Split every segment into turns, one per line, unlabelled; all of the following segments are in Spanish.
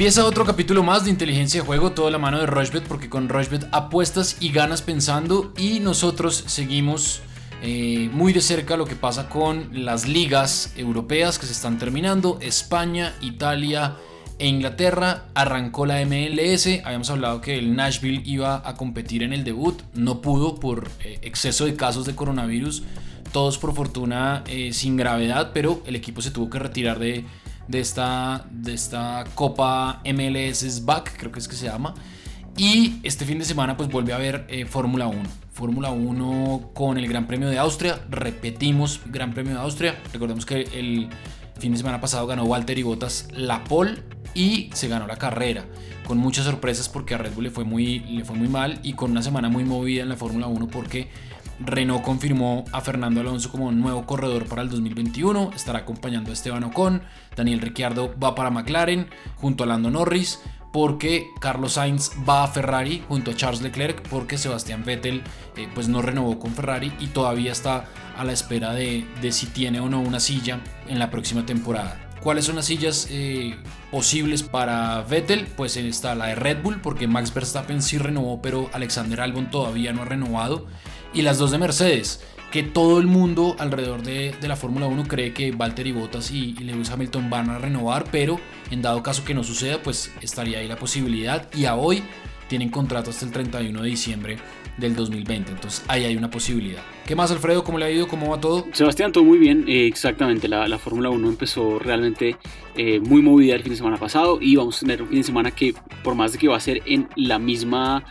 Empieza otro capítulo más de inteligencia de juego, toda la mano de Rushbet, porque con Rushbet apuestas y ganas pensando y nosotros seguimos eh, muy de cerca lo que pasa con las ligas europeas que se están terminando, España, Italia e Inglaterra. Arrancó la MLS, habíamos hablado que el Nashville iba a competir en el debut, no pudo por eh, exceso de casos de coronavirus, todos por fortuna eh, sin gravedad, pero el equipo se tuvo que retirar de de esta, de esta Copa MLS Back, creo que es que se llama. Y este fin de semana pues vuelve a haber eh, Fórmula 1. Fórmula 1 con el Gran Premio de Austria. Repetimos Gran Premio de Austria. Recordemos que el fin de semana pasado ganó Walter y Bottas la pole y se ganó la carrera. Con muchas sorpresas porque a Red Bull le fue muy, le fue muy mal y con una semana muy movida en la Fórmula 1 porque Renault confirmó a Fernando Alonso como nuevo corredor para el 2021. Estará acompañando a Esteban Ocon. Daniel Ricciardo va para McLaren junto a Lando Norris. Porque Carlos Sainz va a Ferrari junto a Charles Leclerc. Porque Sebastián Vettel eh, pues no renovó con Ferrari y todavía está a la espera de, si tiene o no una silla en la próxima temporada. ¿Cuáles son las sillas eh, posibles para Vettel? Pues está la de Red Bull, porque Max Verstappen sí renovó, pero Alexander Albon todavía no ha renovado y las dos de Mercedes, que todo el mundo alrededor de, la Fórmula 1 cree que Valtteri Bottas y, Lewis Hamilton van a renovar, pero en dado caso que no suceda, pues estaría ahí la posibilidad y a hoy tienen contrato hasta el 31 de diciembre del 2020. Entonces ahí hay una posibilidad. ¿Qué más, Alfredo? ¿Cómo le ha ido? ¿Cómo va todo?
Sebastián, todo muy bien. Eh, exactamente, la, Fórmula 1 empezó realmente eh, muy movida el fin de semana pasado y vamos a tener un fin de semana que, por más de que va a ser en la misma,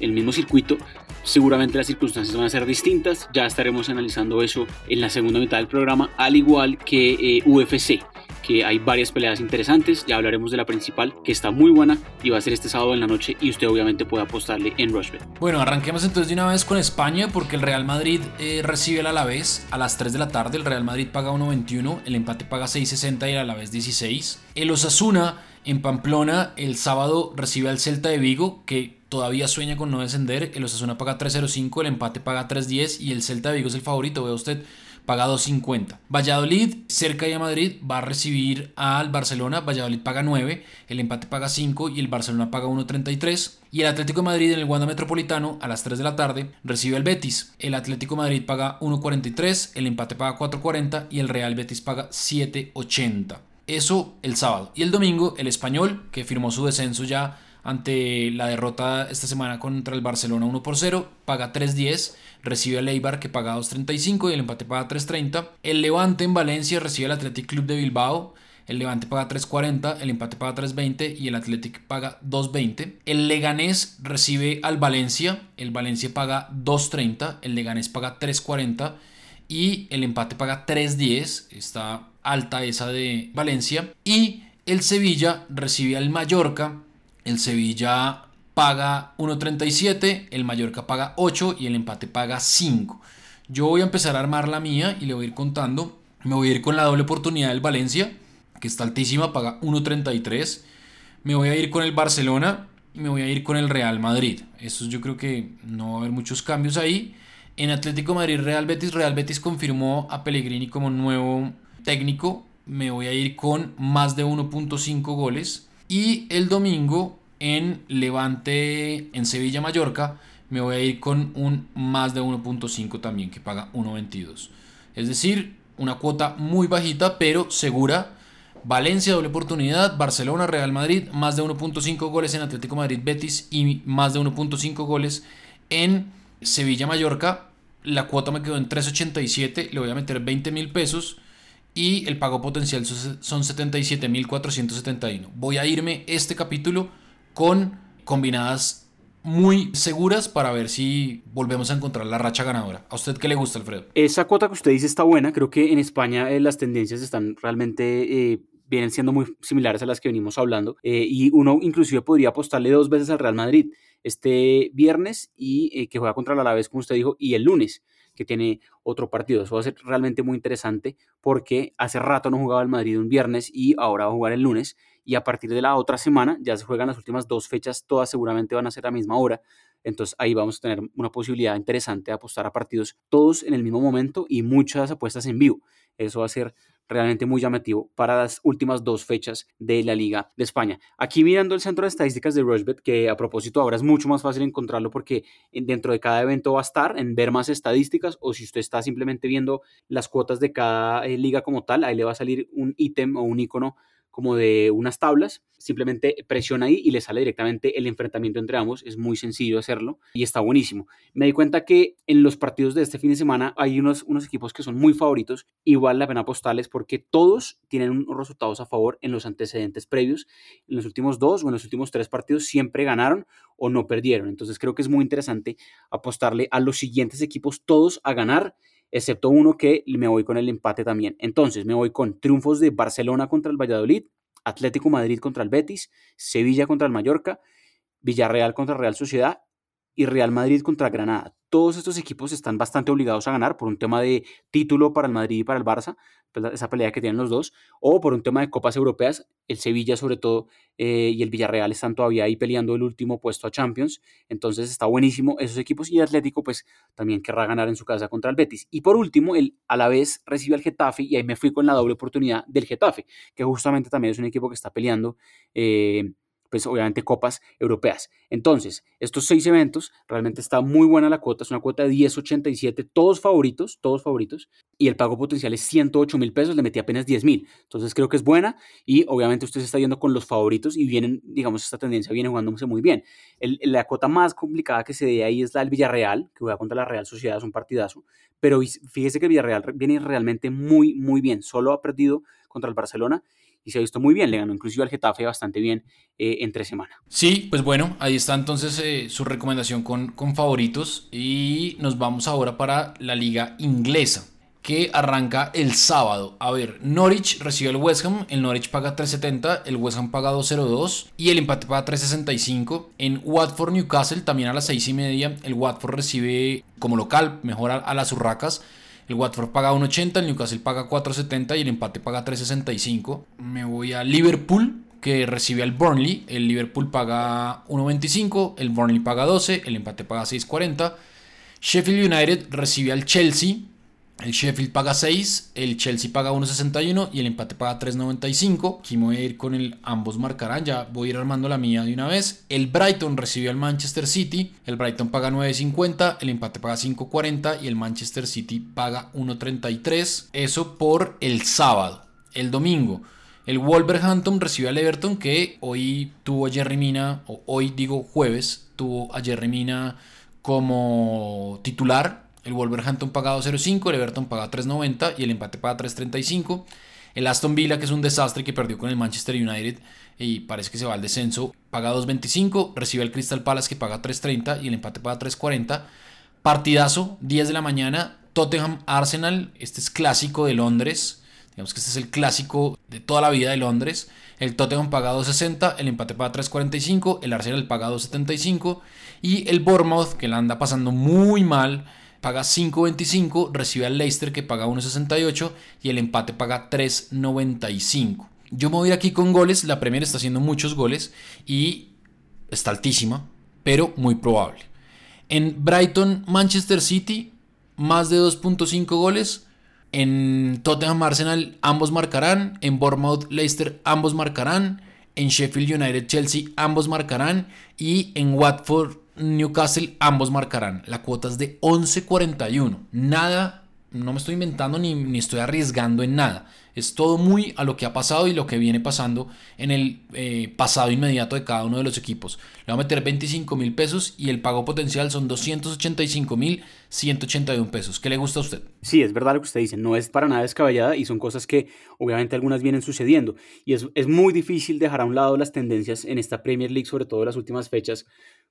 el mismo circuito, Seguramente las circunstancias van a ser distintas, ya estaremos analizando eso en la segunda mitad del programa, al igual que eh, UFC, que hay varias peleas interesantes, ya hablaremos de la principal, que está muy buena y va a ser este sábado en la noche y usted obviamente puede apostarle en Rushbet.
Bueno, arranquemos entonces de una vez con España porque el Real Madrid eh, recibe el Alavés a las 3 de la tarde, el Real Madrid paga 1.21, el empate paga 6.60 y el Alavés 16. El Osasuna en Pamplona el sábado recibe al Celta de Vigo que todavía sueña con no descender. El Osasuna paga 3.05, el empate paga 3.10 y el Celta de Vigo es el favorito, vea usted, paga 2.50. Valladolid, cerca de Madrid, va a recibir al Barcelona. Valladolid paga 9, el empate paga 5 y el Barcelona paga 1.33. Y el Atlético de Madrid en el Wanda Metropolitano a las 3 de la tarde recibe al Betis. El Atlético de Madrid paga 1.43, el empate paga 4.40 y el Real Betis paga 7.80. Eso el sábado. Y el domingo, el español, que firmó su descenso ya ante la derrota esta semana contra el Barcelona 1 por 0, paga 3.10, recibe al Eibar que paga 2.35 y el empate paga 3.30. El Levante en Valencia recibe al Athletic Club de Bilbao, el Levante paga 3.40, el empate paga 3.20 y el Athletic paga 2.20. El Leganés recibe al Valencia, el Valencia paga 2.30, el Leganés paga 3.40 y el empate paga 3.10, está alta esa de Valencia. Y el Sevilla recibe al Mallorca, el Sevilla paga 1.37, el Mallorca paga 8 y el empate paga 5. Yo voy a empezar a armar la mía y le voy a ir contando. Me voy a ir con la doble oportunidad del Valencia, que está altísima, paga 1.33. Me voy a ir con el Barcelona y me voy a ir con el Real Madrid. Eso yo creo que no va a haber muchos cambios ahí. En Atlético Madrid, Real Betis, Real Betis confirmó a Pellegrini como nuevo técnico. Me voy a ir con más de 1.5 goles. Y el domingo en Levante, en Sevilla, Mallorca, me voy a ir con un más de 1.5 también, que paga 1.22. Es decir, una cuota muy bajita, pero segura. Valencia, doble oportunidad. Barcelona, Real Madrid, más de 1.5 goles en Atlético Madrid, Betis y más de 1.5 goles en Sevilla, Mallorca. La cuota me quedó en 3.87, le voy a meter 20 mil pesos y el pago potencial son 77.471. Voy a irme este capítulo con combinadas muy seguras para ver si volvemos a encontrar la racha ganadora. ¿A usted qué le gusta, Alfredo?
Esa cuota que usted dice está buena. Creo que en España eh, las tendencias están realmente... Eh, vienen siendo muy similares a las que venimos hablando eh, y uno inclusive podría apostarle dos veces al Real Madrid este viernes y que juega contra la Alavés como usted dijo y el lunes que tiene otro partido. Eso va a ser realmente muy interesante porque hace rato no jugaba el Madrid un viernes y ahora va a jugar el lunes. Y a partir de la otra semana ya se juegan las últimas dos fechas, todas seguramente van a ser a la misma hora. Entonces ahí vamos a tener una posibilidad interesante de apostar a partidos todos en el mismo momento y muchas apuestas en vivo. Eso va a ser realmente muy llamativo para las últimas dos fechas de la Liga de España. Aquí mirando el centro de estadísticas de Rushbet, que a propósito ahora es mucho más fácil encontrarlo porque dentro de cada evento va a estar en ver más estadísticas o si usted está simplemente viendo las cuotas de cada eh, liga como tal, ahí le va a salir un ítem o un icono como de unas tablas, simplemente presiona ahí y le sale directamente el enfrentamiento entre ambos, es muy sencillo hacerlo y está buenísimo. Me di cuenta que en los partidos de este fin de semana hay unos, unos equipos que son muy favoritos, igual la pena apostarles porque todos tienen unos resultados a favor en los antecedentes previos, en los últimos dos o en los últimos tres partidos siempre ganaron o no perdieron, entonces creo que es muy interesante apostarle a los siguientes equipos todos a ganar excepto uno que me voy con el empate también. Entonces me voy con triunfos de Barcelona contra el Valladolid, Atlético Madrid contra el Betis, Sevilla contra el Mallorca, Villarreal contra Real Sociedad y Real Madrid contra Granada. Todos estos equipos están bastante obligados a ganar por un tema de título para el Madrid y para el Barça, pues, esa pelea que tienen los dos, o por un tema de copas europeas, el Sevilla sobre todo eh, y el Villarreal están todavía ahí peleando el último puesto a Champions, entonces está buenísimo esos equipos y Atlético pues también querrá ganar en su casa contra el Betis. Y por último, el a la vez recibe al Getafe y ahí me fui con la doble oportunidad del Getafe, que justamente también es un equipo que está peleando. Eh, pues obviamente copas europeas. Entonces, estos seis eventos, realmente está muy buena la cuota, es una cuota de 10.87, todos favoritos, todos favoritos, y el pago potencial es 108 mil pesos, le metí apenas 10 mil. Entonces creo que es buena y obviamente usted se está yendo con los favoritos y vienen, digamos, esta tendencia viene jugándose muy bien. la cuota más complicada que se ve ahí es la del Villarreal, que juega contra la Real Sociedad, es un partidazo, pero fíjese que Villarreal viene realmente muy, muy bien, solo ha perdido contra el Barcelona y se ha visto muy bien. Le ganó inclusive al Getafe bastante bien eh, entre semana.
Sí, pues bueno, ahí está entonces eh, su recomendación con, con favoritos. Y nos vamos ahora para la liga inglesa que arranca el sábado. A ver, Norwich recibe al West Ham, el Norwich paga 3.70, el West Ham paga 2.02 y el empate paga 3.65. En Watford Newcastle también a las 6 y media, el Watford recibe como local, mejor a las Urracas. El Watford paga 1.80, el Newcastle paga 4.70 y el empate paga 3.65. Me voy a Liverpool, que recibe al Burnley. El Liverpool paga 1.25, el Burnley paga 12, el empate paga 6.40. Sheffield United recibe al Chelsea. El Sheffield paga 6, el Chelsea paga 1.61 y el empate paga 3.95. Aquí me voy a ir con el ambos marcarán, ya voy a ir armando la mía de una vez. El Brighton recibe al Manchester City, el Brighton paga 9.50, el empate paga 5.40 y el Manchester City paga 1.33. Eso por el sábado. El domingo, el Wolverhampton recibe al Everton que hoy tuvo a Jerry Mina, o hoy digo jueves, tuvo a Jerry Mina como titular el Wolverhampton paga 2.05, el Everton paga 3.90 y el empate paga 3.35. El Aston Villa, que es un desastre que perdió con el Manchester United y parece que se va al descenso, paga 2.25. Recibe el Crystal Palace que paga 3.30 y el empate paga 3.40. Partidazo, 10 de la mañana, Tottenham Arsenal. Este es clásico de Londres. Digamos que este es el clásico de toda la vida de Londres. El Tottenham paga 2.60, el empate paga 3.45, el Arsenal paga 2.75 y el Bournemouth, que la anda pasando muy mal, paga 5.25, recibe al Leicester que paga 1.68 y el empate paga 3.95. Yo me voy aquí con goles, la Premier está haciendo muchos goles y está altísima, pero muy probable. En Brighton, Manchester City, más de 2.5 goles. En Tottenham Arsenal ambos marcarán. En Bournemouth Leicester ambos marcarán. En Sheffield United Chelsea ambos marcarán. Y en Watford Newcastle, ambos marcarán. La cuota es de 11.41. Nada, no me estoy inventando ni, ni, estoy arriesgando en nada. Es todo muy a lo que ha pasado y lo que viene pasando en el eh, pasado inmediato de cada uno de los equipos. Le voy a meter 25 mil pesos y el pago potencial son 285 mil 181 pesos. ¿Qué le gusta a usted?
Sí, es verdad lo que usted dice. No es para nada descabellada y son cosas que obviamente algunas vienen sucediendo. Y es, es muy difícil dejar a un lado las tendencias en esta Premier League, sobre todo en las últimas fechas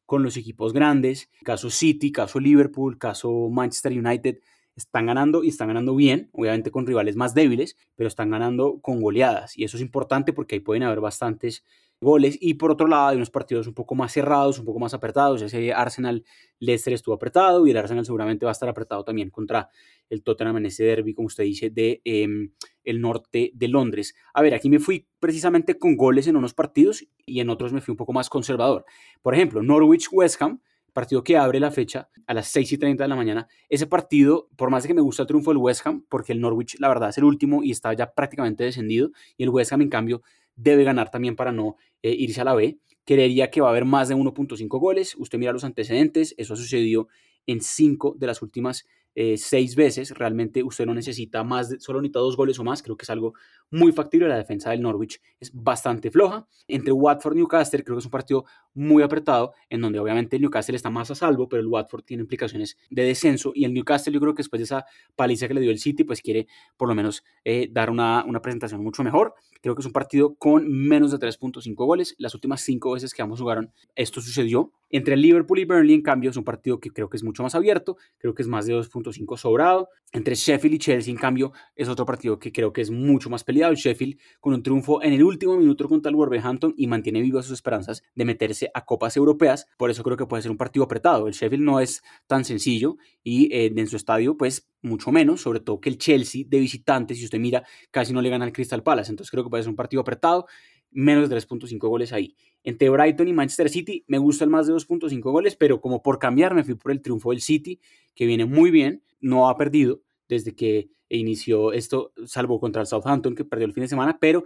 con los equipos grandes, caso City, caso Liverpool, caso Manchester United, están ganando y están ganando bien, obviamente con rivales más débiles, pero están ganando con goleadas. Y eso es importante porque ahí pueden haber bastantes goles y por otro lado hay unos partidos un poco más cerrados, un poco más apretados, ese Arsenal Leicester estuvo apretado y el Arsenal seguramente va a estar apretado también contra el Tottenham en ese derby, como usted dice, de em, el norte de Londres. A ver, aquí me fui precisamente con goles en unos partidos y en otros me fui un poco más conservador. Por ejemplo, Norwich West Ham partido que abre la fecha a las 6 y 30 de la mañana. Ese partido, por más de que me gusta el triunfo del West Ham, porque el Norwich la verdad es el último y está ya prácticamente descendido, y el West Ham en cambio debe ganar también para no eh, irse a la B. Creería que va a haber más de 1.5 goles. Usted mira los antecedentes, eso ha sucedido en 5 de las últimas eh, seis veces. Realmente usted no necesita más, de, solo necesita dos goles o más. Creo que es algo muy factible. La defensa del Norwich es bastante floja. Entre Watford y Newcastle, creo que es un partido muy apretado, en donde obviamente el Newcastle está más a salvo, pero el Watford tiene implicaciones de descenso. Y el Newcastle, yo creo que después de esa paliza que le dio el City, pues quiere por lo menos eh, dar una, una presentación mucho mejor. Creo que es un partido con menos de 3.5 goles. Las últimas cinco veces que ambos jugaron, esto sucedió. Entre Liverpool y Burnley, en cambio, es un partido que creo que es mucho más abierto. Creo que es más de 2.5 sobrado. Entre Sheffield y Chelsea, en cambio, es otro partido que creo que es mucho más peleado. El Sheffield con un triunfo en el último minuto contra el Wolverhampton y mantiene vivas sus esperanzas de meterse a copas europeas. Por eso creo que puede ser un partido apretado. El Sheffield no es tan sencillo y eh, en su estadio, pues mucho menos, sobre todo que el Chelsea de visitantes, si usted mira, casi no le gana al Crystal Palace. Entonces creo que puede ser un partido apretado menos de 3.5 goles ahí. Entre Brighton y Manchester City me gusta el más de 2.5 goles, pero como por cambiar me fui por el triunfo del City, que viene muy bien, no ha perdido desde que inició esto, salvo contra el Southampton, que perdió el fin de semana, pero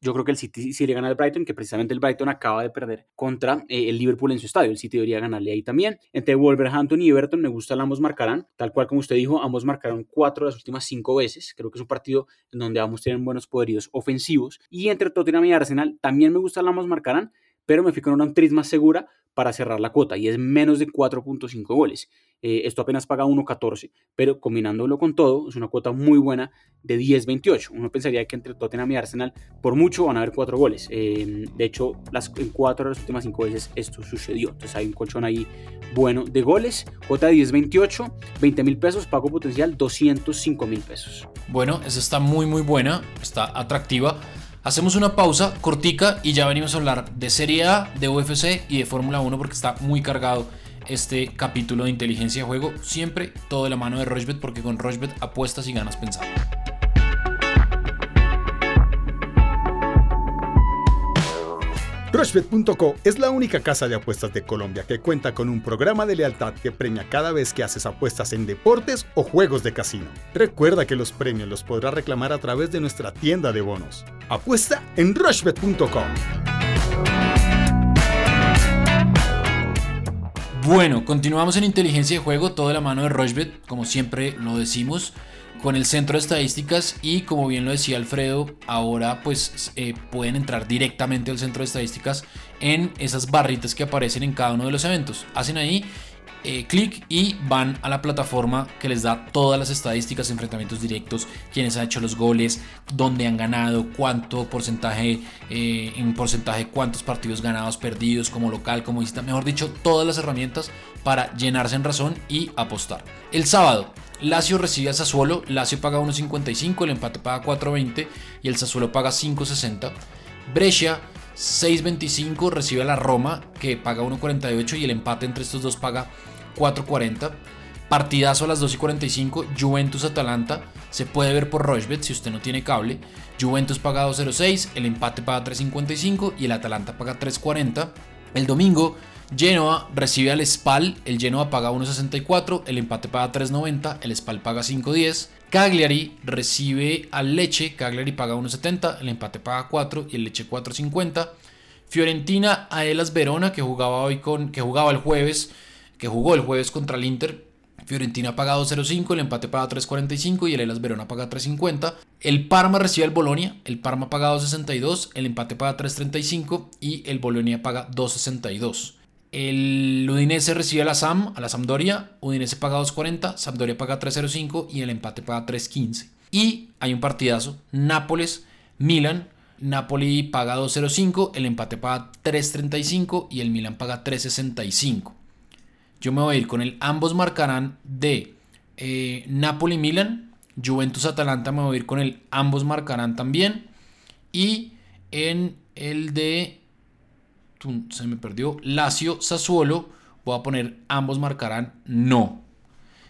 yo creo que el City sí le gana al Brighton, que precisamente el Brighton acaba de perder contra eh, el Liverpool en su estadio. El City debería ganarle ahí también. Entre Wolverhampton y Everton me gusta ambos marcarán, tal cual como usted dijo, ambos marcaron cuatro de las últimas cinco veces. Creo que es un partido en donde ambos tienen buenos poderíos ofensivos. Y entre Tottenham y Arsenal también me gusta ambos marcarán, pero me fui con una actriz más segura para cerrar la cuota y es menos de 4.5 goles. Eh, esto apenas paga 1.14, pero combinándolo con todo, es una cuota muy buena de 10.28. Uno pensaría que entre Tottenham y Arsenal, por mucho, van a haber 4 goles. Eh, de hecho, las, en 4 de las últimas 5 veces esto sucedió. Entonces hay un colchón ahí bueno de goles. Cuota de 10.28, 20 mil pesos, pago potencial 205 mil pesos.
Bueno, esa está muy, muy buena, está atractiva. Hacemos una pausa cortica y ya venimos a hablar de Serie A, de UFC y de Fórmula 1 porque está muy cargado este capítulo de inteligencia de juego. Siempre todo de la mano de Rochbet porque con Rochbet apuestas y ganas pensando.
Rushbet.co es la única casa de apuestas de Colombia que cuenta con un programa de lealtad que premia cada vez que haces apuestas en deportes o juegos de casino. Recuerda que los premios los podrás reclamar a través de nuestra tienda de bonos. Apuesta en Rushbet.co.
Bueno, continuamos en inteligencia de juego, todo de la mano de Rushbet, como siempre lo decimos con el centro de estadísticas y como bien lo decía Alfredo, ahora pues eh, pueden entrar directamente al centro de estadísticas en esas barritas que aparecen en cada uno de los eventos. Hacen ahí eh, clic y van a la plataforma que les da todas las estadísticas, enfrentamientos directos, quiénes han hecho los goles, dónde han ganado, cuánto porcentaje, eh, en porcentaje, cuántos partidos ganados, perdidos, como local, como visita, mejor dicho, todas las herramientas para llenarse en razón y apostar. El sábado Lazio recibe a Sassuolo, Lazio paga 1.55, el empate paga 4.20 y el Sassuolo paga 5.60. Brescia 6.25 recibe a la Roma que paga 1.48 y el empate entre estos dos paga 4.40. Partidazo a las 2.45, Juventus-Atalanta. Se puede ver por Rochbet si usted no tiene cable. Juventus paga 2.06, el empate paga 3.55 y el Atalanta paga 3.40. El domingo Genoa recibe al Spal, el Genoa paga 1.64, el empate paga 3.90, el Spal paga 5.10. Cagliari recibe al Leche, Cagliari paga 1.70, el empate paga 4 y el Leche 4.50. Fiorentina a Elas Verona que jugaba hoy con que jugaba el jueves, que jugó el jueves contra el Inter. Fiorentina paga 2.05, el empate paga 3.45 y el Elas Verona paga 3.50. El Parma recibe al Bolonia, el Parma paga 2.62, el empate paga 3.35 y el Bolonia paga 2.62. El Udinese recibe a la SAM, a la Sampdoria. Udinese paga 2.40, Sampdoria paga 3.05 y el empate paga 3.15. Y hay un partidazo, Nápoles, Milan. Napoli paga 2.05, el empate paga 3.35 y el Milan paga 3.65. Yo me voy a ir con el ambos marcarán de eh, Napoli-Milan. Juventus-Atalanta me voy a ir con el ambos marcarán también. Y en el de se me perdió. Lazio, Sassuolo, voy a poner ambos marcarán no.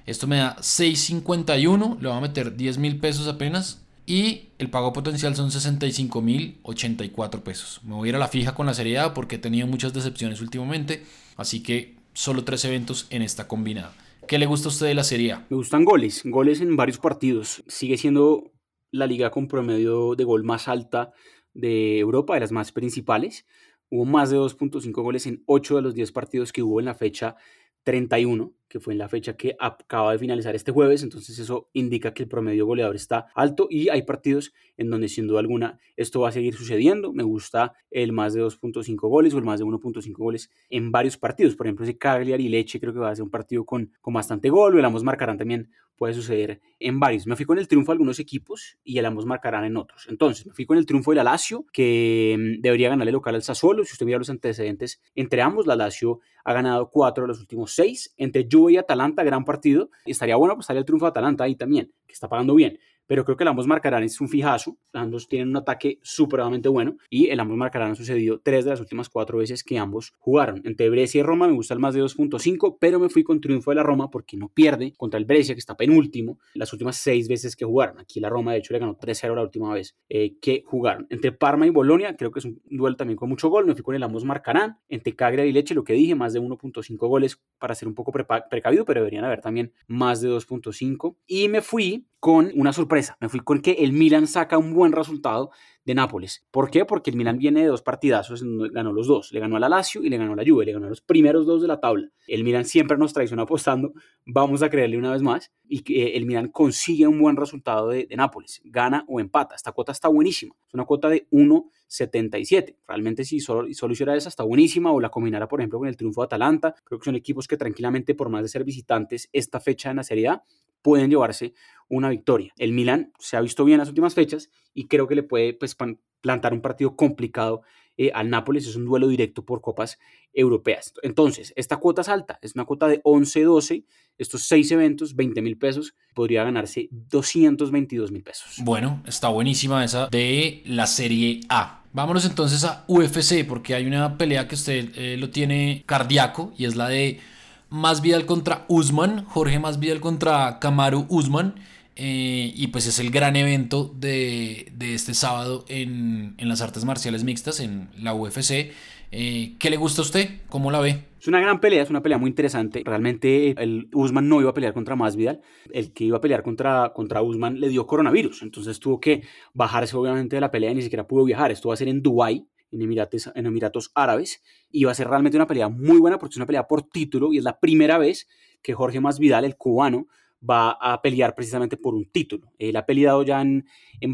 Esto me da 6.51, le voy a meter 10 mil pesos apenas. Y el pago potencial son 65 mil 84 pesos. Me voy a ir a la fija con la seriedad porque he tenido muchas decepciones últimamente. Así que solo tres eventos en esta combinada. ¿Qué le gusta a usted de la Serie A?
Me gustan goles, goles en varios partidos. Sigue siendo la liga con promedio de gol más alta de Europa, de las más principales. Hubo más de 2.5 goles en 8 de los 10 partidos que hubo en la fecha 31, que fue en la fecha que acaba de finalizar este jueves, entonces eso indica que el promedio goleador está alto y hay partidos en donde sin duda alguna esto va a seguir sucediendo. Me gusta el más de 2.5 goles o el más de 1.5 goles en varios partidos, por ejemplo ese Cagliari y Leche creo que va a ser un partido con, con bastante gol, o el ambos marcarán también puede suceder en varios. Me fui con el triunfo de algunos equipos y el ambos marcarán en otros. Entonces, me fui con el triunfo de la Lazio, que mm, debería ganarle local al Sassuolo. Si usted mira los antecedentes entre ambos, la Lazio ha ganado cuatro de los últimos seis. Entre Y Atalanta, gran partido. Estaría bueno apostarle el triunfo de Atalanta ahí también, que está pagando bien pero creo que el ambos marcarán es un fijazo. Ambos tienen un ataque supremamente bueno y el ambos marcarán ha sucedido tres de las últimas cuatro veces que ambos jugaron. Entre Brescia y Roma me gusta el más de 2.5, pero me fui con triunfo de la Roma porque no pierde contra el Brescia, que está penúltimo, las últimas seis veces que jugaron. Aquí la Roma, de hecho, le ganó 3-0 la última vez eh, que jugaron. Entre Parma y Bolonia, creo que es un duelo también con mucho gol. Me fui con el ambos marcarán. Entre Cagliari y Leche, lo que dije, más de 1.5 goles para ser un poco precavido, pero deberían haber también más de 2.5. Y me fui con una sorpresa. Me fui con que el Milan saca un buen resultado de Nápoles. ¿Por qué? Porque el Milan viene de dos partidazos, ganó los dos. Le ganó a la Lazio y le ganó a la Juve. Le ganó a los primeros dos de la tabla. El Milan siempre nos traiciona apostando. Vamos a creerle una vez más. Y que el Milan consigue un buen resultado de, de Nápoles. Gana o empata. Esta cuota está buenísima. Es una cuota de 1.77. Realmente si solo, solo hiciera esa está buenísima. O la combinara, por ejemplo, con el triunfo de Atalanta. Creo que son equipos que tranquilamente, por más de ser visitantes, esta fecha en la Serie A pueden llevarse una victoria. El Milan se ha visto bien en las últimas fechas y creo que le puede pues, plantar un partido complicado eh, al Nápoles. Es un duelo directo por copas europeas. Entonces, esta cuota es alta, es una cuota de 11-12. Estos seis eventos, 20 mil pesos, podría ganarse 222 mil pesos.
Bueno, está buenísima esa de la Serie A. Vámonos entonces a UFC, porque hay una pelea que usted eh, lo tiene cardíaco y es la de Masvidal contra Usman, Jorge Masvidal contra Kamaru Usman. Eh, y pues es el gran evento de, este sábado en, las artes marciales mixtas, en la UFC. Eh, ¿Qué le gusta a usted? ¿Cómo la ve?
Es una gran pelea, es una pelea muy interesante. Realmente el Usman no iba a pelear contra Masvidal. El que iba a pelear contra, contra Usman le dio coronavirus. Entonces tuvo que bajarse obviamente de la pelea y ni siquiera pudo viajar. Esto va a ser en Dubái, en Emiratos, en Emiratos Árabes. Y va a ser realmente una pelea muy buena porque es una pelea por título y es la primera vez que Jorge Masvidal, el cubano, va a pelear precisamente por un título. Él ha peleado ya en,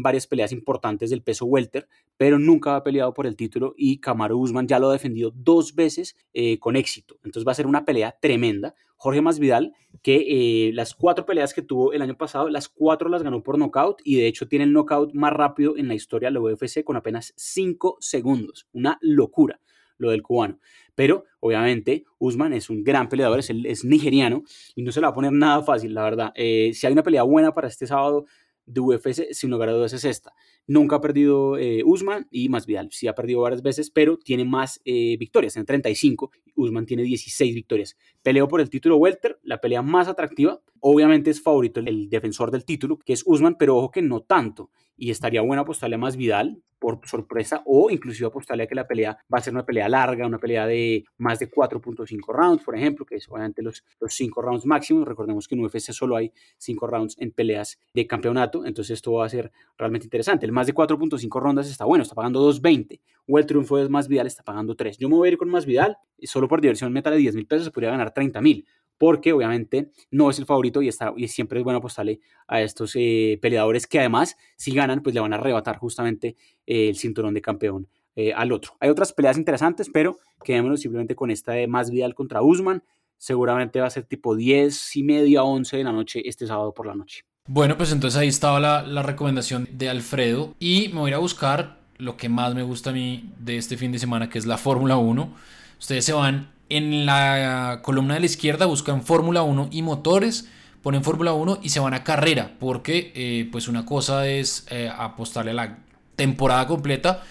varias peleas importantes del peso welter, pero nunca ha peleado por el título y Kamaru Usman ya lo ha defendido dos veces eh, con éxito. Entonces va a ser una pelea tremenda. Jorge Masvidal, que eh, las cuatro peleas que tuvo el año pasado, las cuatro las ganó por nocaut y de hecho tiene el knockout más rápido en la historia de la UFC con apenas cinco segundos. Una locura lo del cubano. Pero obviamente Usman es un gran peleador, es, es nigeriano y no se le va a poner nada fácil, la verdad. Eh, si hay una pelea buena para este sábado de UFC, sin lugar a dudas es esta. Nunca ha perdido eh, Usman y Masvidal sí ha perdido varias veces, pero tiene más eh, victorias, tiene 35. Usman tiene 16 victorias. Peleó por el título welter, la pelea más atractiva. Obviamente es favorito el defensor del título, que es Usman, pero ojo que no tanto. Y estaría bueno apostarle a Masvidal por sorpresa o inclusive apostarle a que la pelea va a ser una pelea larga, una pelea de más de 4.5 rounds, por ejemplo, que es obviamente los, los 5 rounds máximos. Recordemos que en UFC solo hay 5 rounds en peleas de campeonato, entonces esto va a ser realmente interesante. El más de 4.5 rondas está bueno, está pagando 2.20 o el triunfo de Masvidal está pagando 3. Yo me voy a ir con Masvidal, solo por diversión meta de 10 mil pesos podría ganar 30 mil porque obviamente no es el favorito y, está, y siempre es bueno apostarle a estos eh, peleadores que además si ganan pues le van a arrebatar justamente eh, el cinturón de campeón eh, al otro. Hay otras peleas interesantes, pero quedémonos simplemente con esta de Más Vidal contra Usman. Seguramente va a ser tipo 10 y media, 11 de la noche este sábado por la noche.
Bueno, pues entonces ahí estaba la, la recomendación de Alfredo y me voy a ir a buscar lo que más me gusta a mí de este fin de semana, que es la Fórmula 1. Ustedes se van en la columna de la izquierda buscan Fórmula 1 y motores, ponen Fórmula 1 y se van a carrera, porque eh, pues una cosa es eh, apostarle a la temporada completa,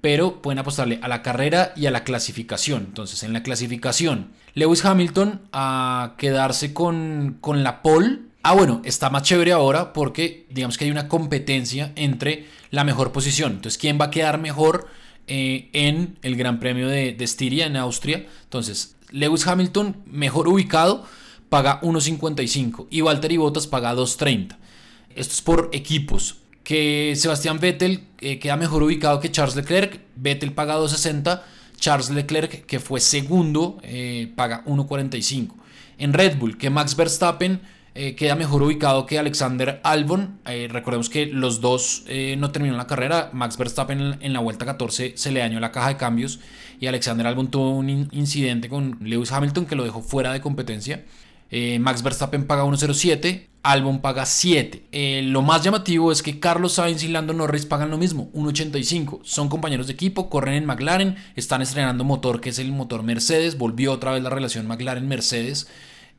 pero pueden apostarle a la carrera y a la clasificación. Entonces, en la clasificación, Lewis Hamilton a quedarse con, con la pole. Ah, bueno, está más chévere ahora porque digamos que hay una competencia entre la mejor posición. Entonces, ¿quién va a quedar mejor? Eh, en el Gran Premio de, Estiria en Austria. Entonces, Lewis Hamilton, mejor ubicado, paga 1.55 y Valtteri Bottas paga 2.30. Esto es por equipos. Que Sebastián Vettel eh, queda mejor ubicado que Charles Leclerc. Vettel paga 2.60. Charles Leclerc, que fue segundo, eh, paga 1.45. En Red Bull, que Max Verstappen eh, queda mejor ubicado que Alexander Albon. recordemos que los dos no terminaron la carrera. Max Verstappen en la vuelta 14 se le dañó la caja de cambios y Alexander Albon tuvo un incidente con Lewis Hamilton que lo dejó fuera de competencia. Eh, Max Verstappen paga 1.07, Albon paga 7. Eh, lo más llamativo es que Carlos Sainz y Lando Norris pagan lo mismo, 1.85. Son compañeros de equipo, corren en McLaren, están estrenando motor que es el motor Mercedes, volvió otra vez la relación McLaren-Mercedes.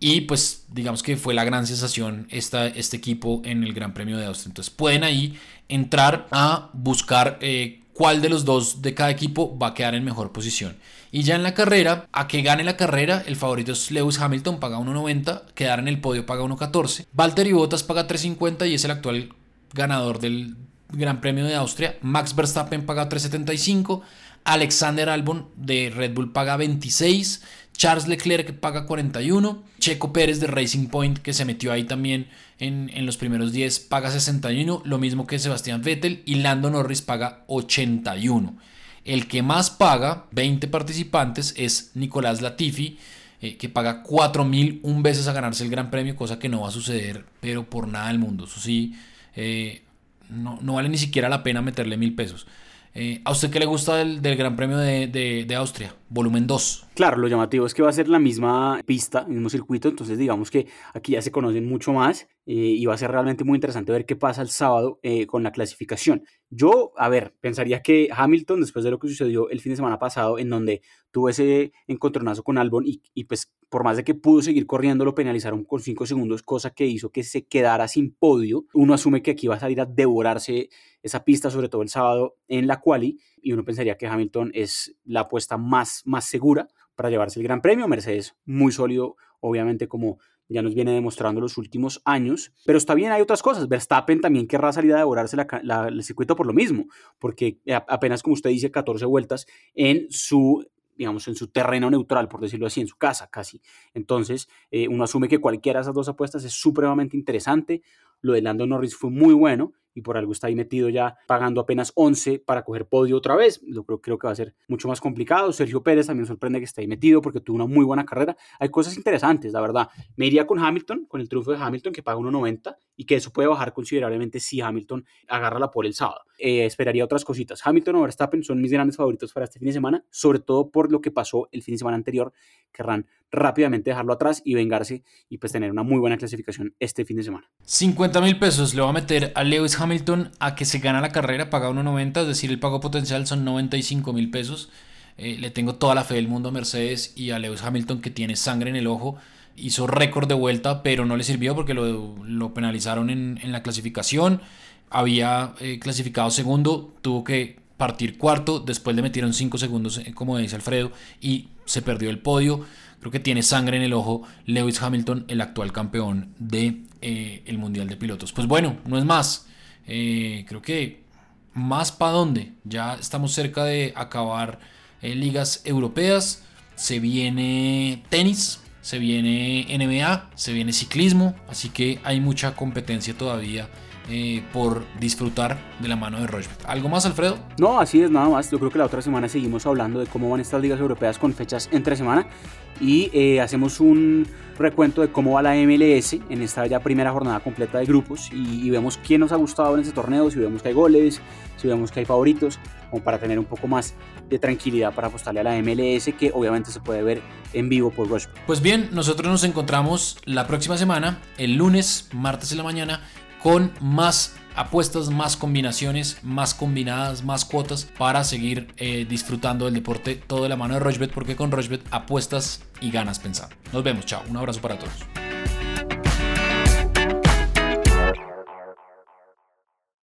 Y pues digamos que fue la gran sensación esta, este equipo en el Gran Premio de Austria. Entonces pueden ahí entrar a buscar eh, cuál de los dos de cada equipo va a quedar en mejor posición. Y ya en la carrera, a que gane la carrera, el favorito es Lewis Hamilton, paga 1.90, quedar en el podio paga 1.14, Valtteri Bottas paga 3.50 y es el actual ganador del Gran Premio de Austria, Max Verstappen paga 3.75, Alexander Albon de Red Bull paga 26, Charles Leclerc paga 41, Checo Pérez de Racing Point que se metió ahí también en, los primeros 10 paga 61, lo mismo que Sebastián Vettel y Lando Norris paga 81. El que más paga, 20 participantes, es Nicolás Latifi, eh, que paga 4.001 veces a ganarse el Gran Premio, cosa que no va a suceder, pero por nada del mundo. Eso sí, eh, no, no, vale ni siquiera la pena meterle mil pesos. Eh, ¿A usted qué le gusta del, Gran Premio de, Austria? Volumen 2.
Claro, lo llamativo es que va a ser la misma pista, el mismo circuito, entonces digamos que aquí ya se conocen mucho más eh, y va a ser realmente muy interesante ver qué pasa el sábado eh, con la clasificación. Yo, a ver, pensaría que Hamilton, después de lo que sucedió el fin de semana pasado, en donde tuvo ese encontronazo con Albon y, y pues por más de que pudo seguir corriendo, lo penalizaron con 5 segundos, cosa que hizo que se quedara sin podio, uno asume que aquí va a salir a devorarse esa pista, sobre todo el sábado en la quali, y uno pensaría que Hamilton es la apuesta más, más segura para llevarse el Gran Premio. Mercedes muy sólido, obviamente como ya nos viene demostrando los últimos años, pero está bien, hay otras cosas. Verstappen también querrá salir a devorarse el circuito por lo mismo, porque apenas, como usted dice, 14 vueltas en su digamos, en su terreno neutral, por decirlo así, en su casa casi. Entonces, eh, uno asume que cualquiera de esas dos apuestas es supremamente interesante. Lo de Lando Norris fue muy bueno y por algo está ahí metido ya pagando apenas 11 para coger podio otra vez. Lo creo, creo que va a ser mucho más complicado. Sergio Pérez también sorprende que esté ahí metido porque tuvo una muy buena carrera. Hay cosas interesantes, la verdad. Me iría con Hamilton, con el triunfo de Hamilton que paga 1.90 y que eso puede bajar considerablemente si Hamilton agarra la pole el sábado. Eh, esperaría otras cositas. Hamilton o Verstappen son mis grandes favoritos para este fin de semana, sobre todo por lo que pasó el fin de semana anterior. Querrán rápidamente dejarlo atrás y vengarse y pues tener una muy buena clasificación este fin de semana.
50 mil pesos le va a meter a Lewis Hamilton a que se gana la carrera, paga 1.90, es decir, el pago potencial son 95 mil pesos. Eh, le tengo toda la fe del mundo a Mercedes y a Lewis Hamilton que tiene sangre en el ojo. Hizo récord de vuelta, pero no le sirvió porque lo, penalizaron en, la clasificación. Había eh, clasificado segundo, tuvo que partir cuarto, después le metieron 5 segundos, eh, como dice Alfredo, y se perdió el podio. Creo que tiene sangre en el ojo Lewis Hamilton, el actual campeón del de, el Mundial de Pilotos. Pues bueno, no es más. Eh, creo que más para dónde. Ya estamos cerca de acabar eh, ligas europeas. Se viene tenis, se viene NBA, se viene ciclismo. Así que hay mucha competencia todavía eh, por disfrutar de la mano de Rochefort. ¿Algo más, Alfredo?
No, así es, nada más. Yo creo que la otra semana seguimos hablando de cómo van estas ligas europeas con fechas entre semana y eh, hacemos un recuento de cómo va la MLS en esta ya primera jornada completa de grupos y, vemos quién nos ha gustado en ese torneo, si vemos que hay goles, si vemos que hay favoritos, como para tener un poco más de tranquilidad para apostarle a la MLS que obviamente se puede ver en vivo por Rush.
Pues bien, nosotros nos encontramos la próxima semana, el lunes, martes en la mañana con más apuestas, más combinaciones, más combinadas, más cuotas para seguir eh, disfrutando del deporte todo de la mano de Rochbet porque con Rochbet apuestas y ganas pensando. Nos vemos, chao, un abrazo para todos.